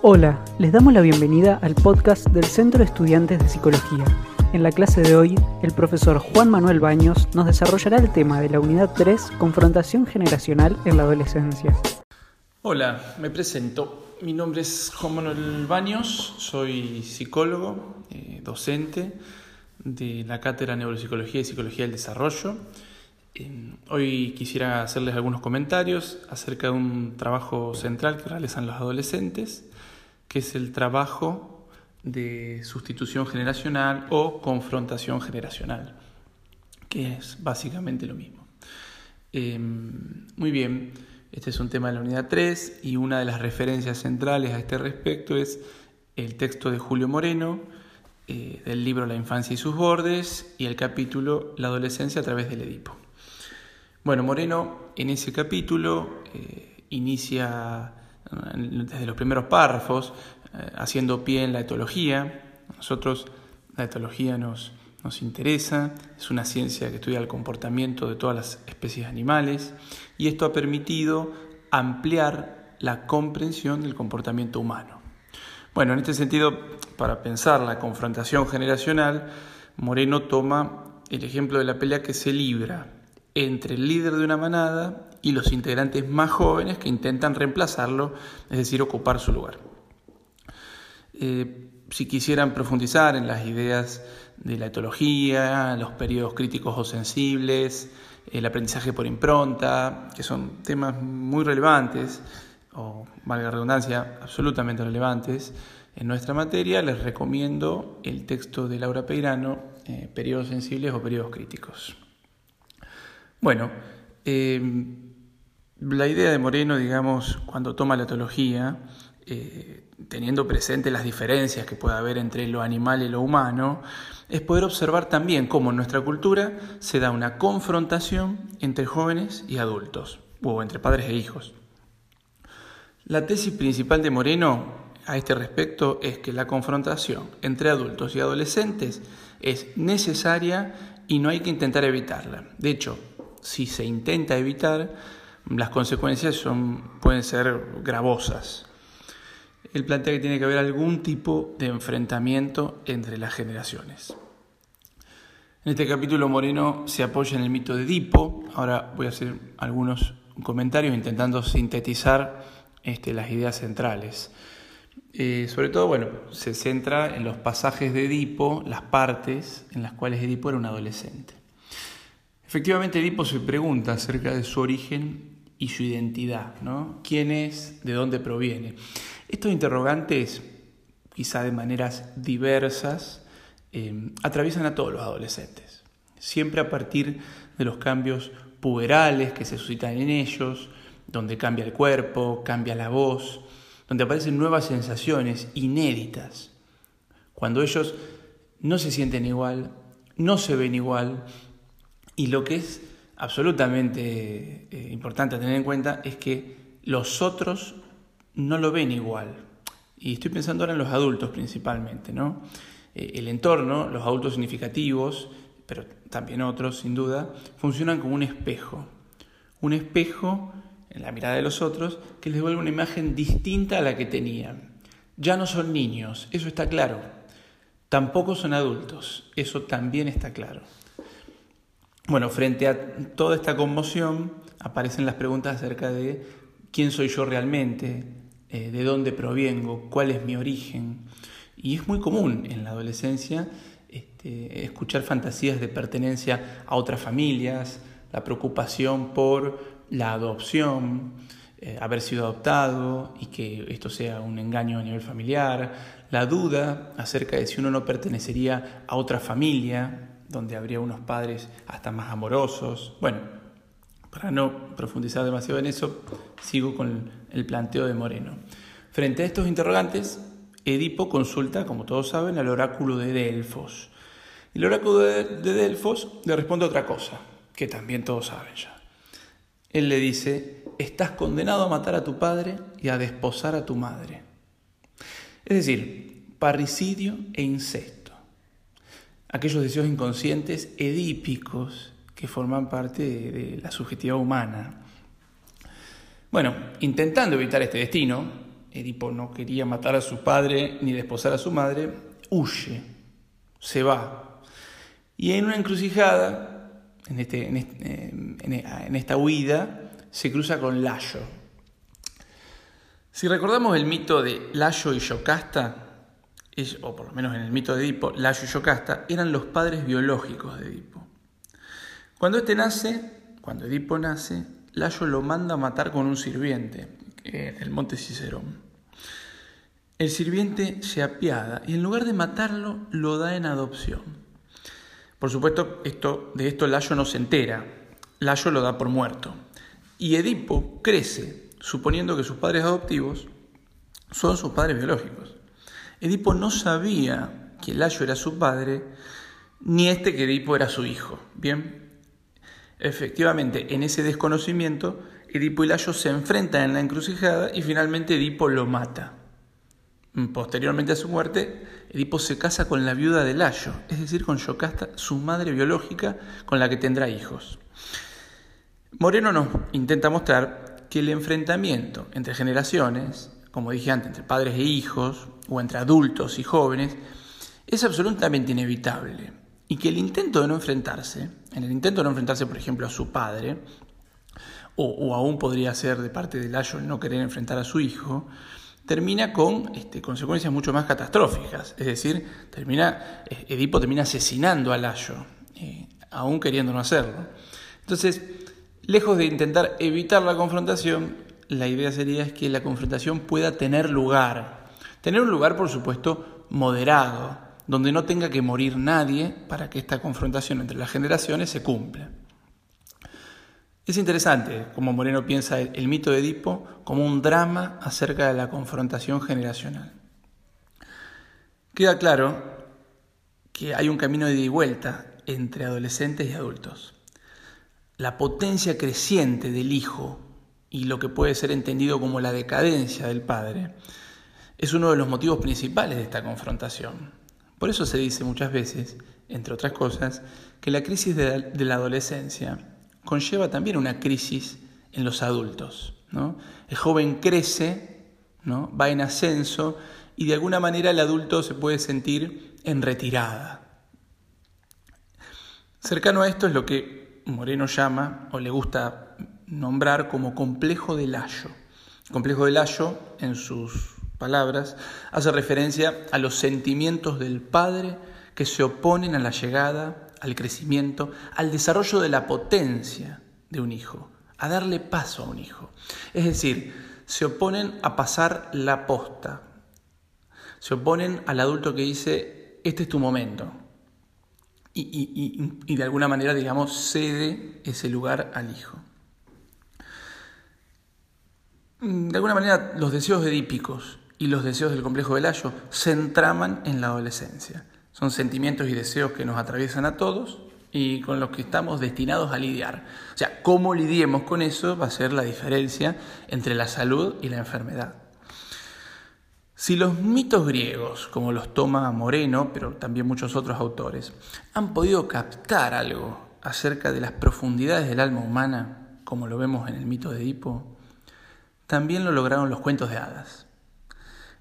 Hola, les damos la bienvenida al podcast del Centro de Estudiantes de Psicología. En la clase de hoy, el profesor Juan Manuel Baños nos desarrollará el tema de la unidad 3, confrontación generacional en la adolescencia. Hola, me presento. Mi nombre es Juan Manuel Baños, soy psicólogo, eh, docente de la Cátedra de Neuropsicología y Psicología del Desarrollo. Eh, hoy quisiera hacerles algunos comentarios acerca de un trabajo central que realizan los adolescentes, que es el trabajo de sustitución generacional o confrontación generacional, que es básicamente lo mismo. Eh, muy bien, este es un tema de la unidad 3 y una de las referencias centrales a este respecto es el texto de Julio Moreno, eh, del libro La infancia y sus bordes y el capítulo La adolescencia a través del Edipo. Bueno, Moreno en ese capítulo eh, inicia desde los primeros párrafos eh, haciendo pie en la etología. nosotros la etología nos, nos interesa, es una ciencia que estudia el comportamiento de todas las especies animales y esto ha permitido ampliar la comprensión del comportamiento humano. Bueno, en este sentido, para pensar la confrontación generacional, Moreno toma el ejemplo de la pelea que se libra entre el líder de una manada y los integrantes más jóvenes que intentan reemplazarlo, es decir, ocupar su lugar. Eh, si quisieran profundizar en las ideas de la etología, los periodos críticos o sensibles, el aprendizaje por impronta, que son temas muy relevantes, o valga redundancia, absolutamente relevantes en nuestra materia, les recomiendo el texto de Laura Peirano, eh, Periodos sensibles o periodos críticos. Bueno, eh, la idea de Moreno, digamos, cuando toma la etología, eh, teniendo presente las diferencias que puede haber entre lo animal y lo humano, es poder observar también cómo en nuestra cultura se da una confrontación entre jóvenes y adultos, o entre padres e hijos. La tesis principal de Moreno a este respecto es que la confrontación entre adultos y adolescentes es necesaria y no hay que intentar evitarla. De hecho, si se intenta evitar, las consecuencias son, pueden ser gravosas. Él plantea que tiene que haber algún tipo de enfrentamiento entre las generaciones. En este capítulo Moreno se apoya en el mito de Edipo. Ahora voy a hacer algunos comentarios intentando sintetizar este, las ideas centrales. Eh, sobre todo, bueno, se centra en los pasajes de Edipo, las partes en las cuales Edipo era un adolescente. Efectivamente, Edipo se pregunta acerca de su origen y su identidad, ¿no? ¿Quién es? ¿De dónde proviene? Estos interrogantes, quizá de maneras diversas, eh, atraviesan a todos los adolescentes, siempre a partir de los cambios puberales que se suscitan en ellos, donde cambia el cuerpo, cambia la voz, donde aparecen nuevas sensaciones inéditas. Cuando ellos no se sienten igual, no se ven igual, y lo que es absolutamente eh, importante tener en cuenta es que los otros no lo ven igual. Y estoy pensando ahora en los adultos principalmente, ¿no? Eh, el entorno, los adultos significativos, pero también otros, sin duda, funcionan como un espejo. Un espejo en la mirada de los otros que les vuelve una imagen distinta a la que tenían. Ya no son niños, eso está claro. Tampoco son adultos, eso también está claro. Bueno, frente a toda esta conmoción aparecen las preguntas acerca de quién soy yo realmente, eh, de dónde provengo, cuál es mi origen. Y es muy común en la adolescencia este, escuchar fantasías de pertenencia a otras familias, la preocupación por la adopción, eh, haber sido adoptado y que esto sea un engaño a nivel familiar, la duda acerca de si uno no pertenecería a otra familia, donde habría unos padres hasta más amorosos. Bueno, para no profundizar demasiado en eso, sigo con el planteo de Moreno. Frente a estos interrogantes, Edipo consulta, como todos saben, al oráculo de Delfos. El oráculo de Delfos le responde otra cosa, que también todos saben ya. Él le dice, estás condenado a matar a tu padre y a desposar a tu madre. Es decir, parricidio e incesto. Aquellos deseos inconscientes edípicos que forman parte de, la subjetividad humana. Bueno, intentando evitar este destino, Edipo no quería matar a su padre ni desposar a su madre, huye, se va. Y en una encrucijada, en, este, en, esta huida, se cruza con Layo. Si recordamos el mito de Layo y Yocasta, o por lo menos en el mito de Edipo, Layo y Yocasta eran los padres biológicos de Edipo. Cuando este nace, cuando Edipo nace, Layo lo manda a matar con un sirviente en el monte Cicerón. El sirviente se apiada y en lugar de matarlo lo da en adopción. Por supuesto, esto, de esto Layo no se entera. Layo lo da por muerto. Y Edipo crece suponiendo que sus padres adoptivos son sus padres biológicos. Edipo no sabía que Layo era su padre, ni este que Edipo era su hijo. Bien, efectivamente, en ese desconocimiento, Edipo y Layo se enfrentan en la encrucijada y finalmente Edipo lo mata. Posteriormente a su muerte, Edipo se casa con la viuda de Layo, es decir, con Yocasta, su madre biológica, con la que tendrá hijos. Moreno nos intenta mostrar que el enfrentamiento entre generaciones, como dije antes, entre padres e hijos, o entre adultos y jóvenes, es absolutamente inevitable. Y que el intento de no enfrentarse, en el intento de no enfrentarse, por ejemplo, a su padre, o, aún podría ser de parte de Layo el no querer enfrentar a su hijo, termina con este, consecuencias mucho más catastróficas. Es decir, termina, eh, Edipo termina asesinando a Layo, eh, aún queriendo no hacerlo. Entonces, lejos de intentar evitar la confrontación, la idea sería que la confrontación pueda tener lugar, Tener un lugar, por supuesto, moderado, donde no tenga que morir nadie para que esta confrontación entre las generaciones se cumpla. Es interesante como Moreno piensa el, mito de Edipo como un drama acerca de la confrontación generacional. Queda claro que hay un camino de ida y vuelta entre adolescentes y adultos. La potencia creciente del hijo y lo que puede ser entendido como la decadencia del padre es uno de los motivos principales de esta confrontación. Por eso se dice muchas veces, entre otras cosas, que la crisis de la, adolescencia conlleva también una crisis en los adultos. El joven crece, ¿no? va en ascenso y de alguna manera el adulto se puede sentir en retirada. Cercano a esto es lo que Moreno llama o le gusta nombrar como complejo de Layo. complejo de Layo en sus palabras, hace referencia a los sentimientos del Padre que se oponen a la llegada, al crecimiento, al desarrollo de la potencia de un hijo, a darle paso a un hijo. Es decir, se oponen a pasar la posta, se oponen al adulto que dice, este es tu momento, y, y de alguna manera, digamos, cede ese lugar al hijo. De alguna manera, los deseos edípicos y los deseos del complejo del ayo se entraman en la adolescencia. Son sentimientos y deseos que nos atraviesan a todos y con los que estamos destinados a lidiar. O sea, cómo lidiemos con eso va a ser la diferencia entre la salud y la enfermedad. Si los mitos griegos, como los toma Moreno, pero también muchos otros autores, han podido captar algo acerca de las profundidades del alma humana, como lo vemos en el mito de Edipo, también lo lograron los cuentos de hadas.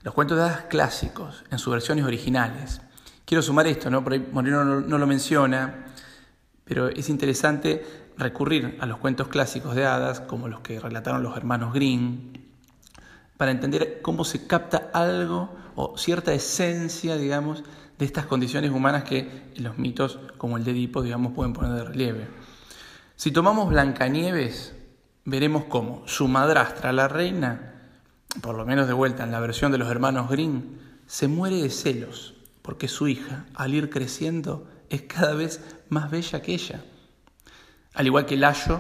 Los cuentos de hadas clásicos, en sus versiones originales. Quiero sumar esto, ¿no? Por ahí Moreno no, lo menciona, pero es interesante recurrir a los cuentos clásicos de hadas, como los que relataron los hermanos Grimm, para entender cómo se capta algo o cierta esencia, digamos, de estas condiciones humanas que en los mitos, como el de Edipo, digamos, pueden poner de relieve. Si tomamos Blancanieves, veremos cómo su madrastra, la reina, por lo menos de vuelta en la versión de los hermanos Green, se muere de celos, porque su hija, al ir creciendo, es cada vez más bella que ella. Al igual que Layo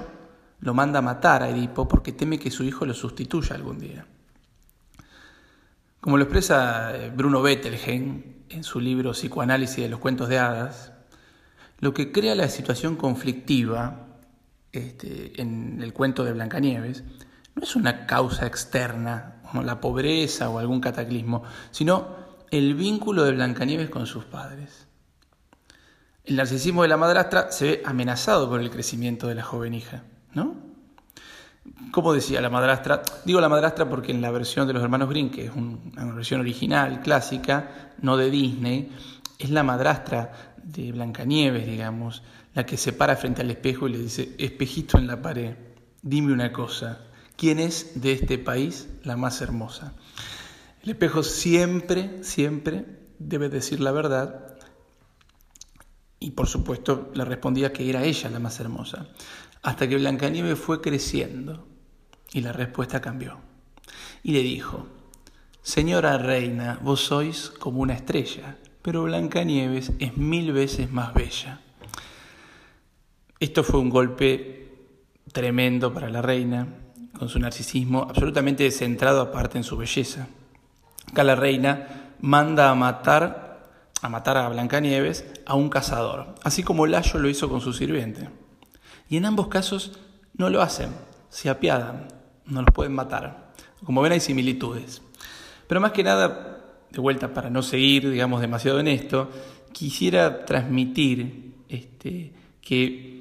lo manda a matar a Edipo porque teme que su hijo lo sustituya algún día. Como lo expresa eh, Bruno Bettelheim en su libro Psicoanálisis de los cuentos de hadas, lo que crea la situación conflictiva este, en el cuento de Blancanieves no es una causa externa como la pobreza o algún cataclismo, sino el vínculo de Blancanieves con sus padres. El narcisismo de la madrastra se ve amenazado por el crecimiento de la joven hija, ¿no? ¿Cómo decía la madrastra? Digo la madrastra porque en la versión de los hermanos Green, que es una versión original, clásica, no de Disney, es la madrastra de Blancanieves, digamos, la que se para frente al espejo y le dice, espejito en la pared, dime una cosa, ¿quién es de este país la más hermosa? El espejo siempre, siempre debe decir la verdad y por supuesto le respondía que era ella la más hermosa, hasta que Blancanieves fue creciendo y la respuesta cambió. Y le dijo, Señora reina, vos sois como una estrella, pero Blancanieves es mil veces más bella. Esto fue un golpe tremendo para la reina, con su narcisismo absolutamente centrado aparte en su belleza. Acá la reina manda a matar a matar a Blancanieves a un cazador, así como Layo lo hizo con su sirviente. Y en ambos casos no lo hacen, se apiadan, no los pueden matar. Como ven hay similitudes. Pero más que nada, de vuelta para no seguir, digamos, demasiado en esto, quisiera transmitir este, que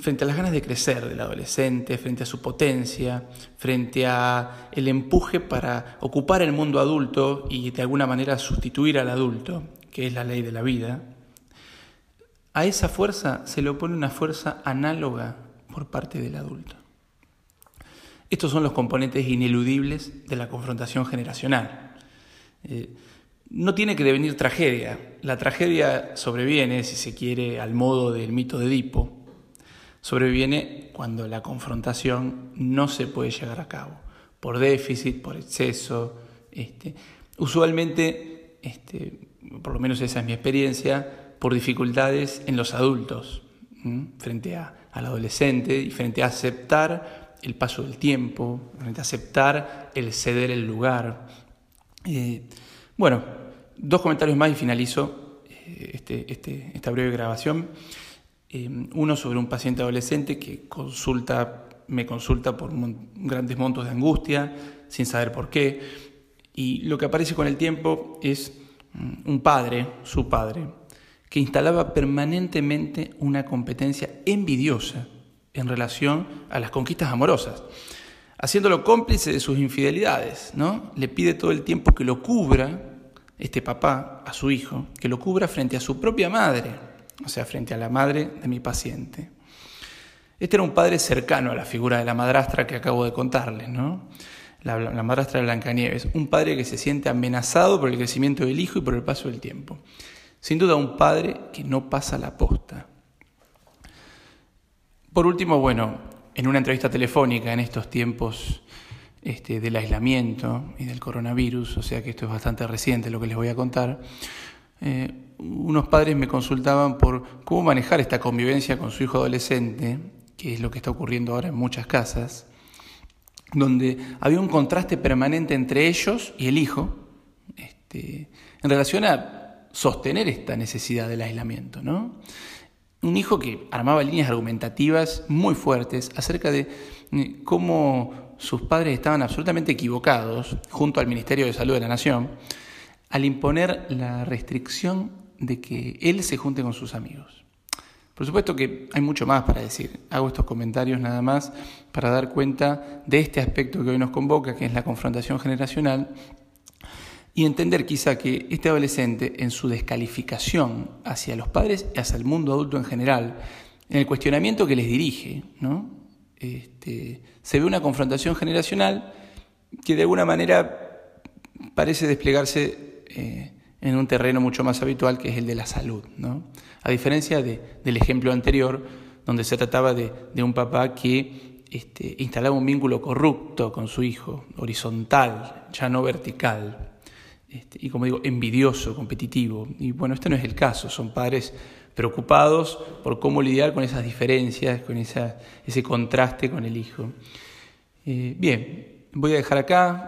frente a las ganas de crecer del adolescente, frente a su potencia, frente a el empuje para ocupar el mundo adulto y de alguna manera sustituir al adulto, que es la ley de la vida, a esa fuerza se le opone una fuerza análoga por parte del adulto. Estos son los componentes ineludibles de la confrontación generacional. Eh, no tiene que devenir tragedia. La tragedia sobreviene, si se quiere, al modo del mito de Edipo, sobreviene cuando la confrontación no se puede llevar a cabo, por déficit, por exceso. Este, usualmente, este, por lo menos esa es mi experiencia, por dificultades en los adultos, frente a, al adolescente y frente a aceptar el paso del tiempo, frente a aceptar el ceder el lugar. Eh, bueno, dos comentarios más y finalizo eh, este, este, esta breve grabación. Em, uno sobre un paciente adolescente que consulta, me consulta por grandes montos de angustia, sin saber por qué. Y lo que aparece con el tiempo es mm, un padre, su padre, que instalaba permanentemente una competencia envidiosa en relación a las conquistas amorosas, haciéndolo cómplice de sus infidelidades, ¿no? Le pide todo el tiempo que lo cubra este papá a su hijo, que lo cubra frente a su propia madre, o sea, frente a la madre de mi paciente. Este era un padre cercano a la figura de la madrastra que acabo de contarles, ¿no? La, la, madrastra de Blancanieves, un padre que se siente amenazado por el crecimiento del hijo y por el paso del tiempo. Sin duda un padre que no pasa la posta. Por último, bueno, en una entrevista telefónica en estos tiempos este, del aislamiento y del coronavirus, o sea que esto es bastante reciente lo que les voy a contar, eh, unos padres me consultaban por cómo manejar esta convivencia con su hijo adolescente, que es lo que está ocurriendo ahora en muchas casas, donde había un contraste permanente entre ellos y el hijo, este, en relación a sostener esta necesidad del aislamiento. ¿no? Un hijo que armaba líneas argumentativas muy fuertes acerca de eh, cómo sus padres estaban absolutamente equivocados junto al Ministerio de Salud de la Nación al imponer la restricción de que él se junte con sus amigos. Por supuesto que hay mucho más para decir. Hago estos comentarios nada más para dar cuenta de este aspecto que hoy nos convoca, que es la confrontación generacional, y entender quizá que este adolescente en su descalificación hacia los padres y hacia el mundo adulto en general, en el cuestionamiento que les dirige, ¿no? Este, se ve una confrontación generacional que de alguna manera parece desplegarse eh, en un terreno mucho más habitual que es el de la salud. ¿no? A diferencia del ejemplo anterior, donde se trataba de, un papá que este, instalaba un vínculo corrupto con su hijo, horizontal, ya no vertical, este, y como digo, envidioso, competitivo. Y bueno, este no es el caso, son padres preocupados por cómo lidiar con esas diferencias, con ese contraste con el hijo. Eh, bien, voy a dejar acá.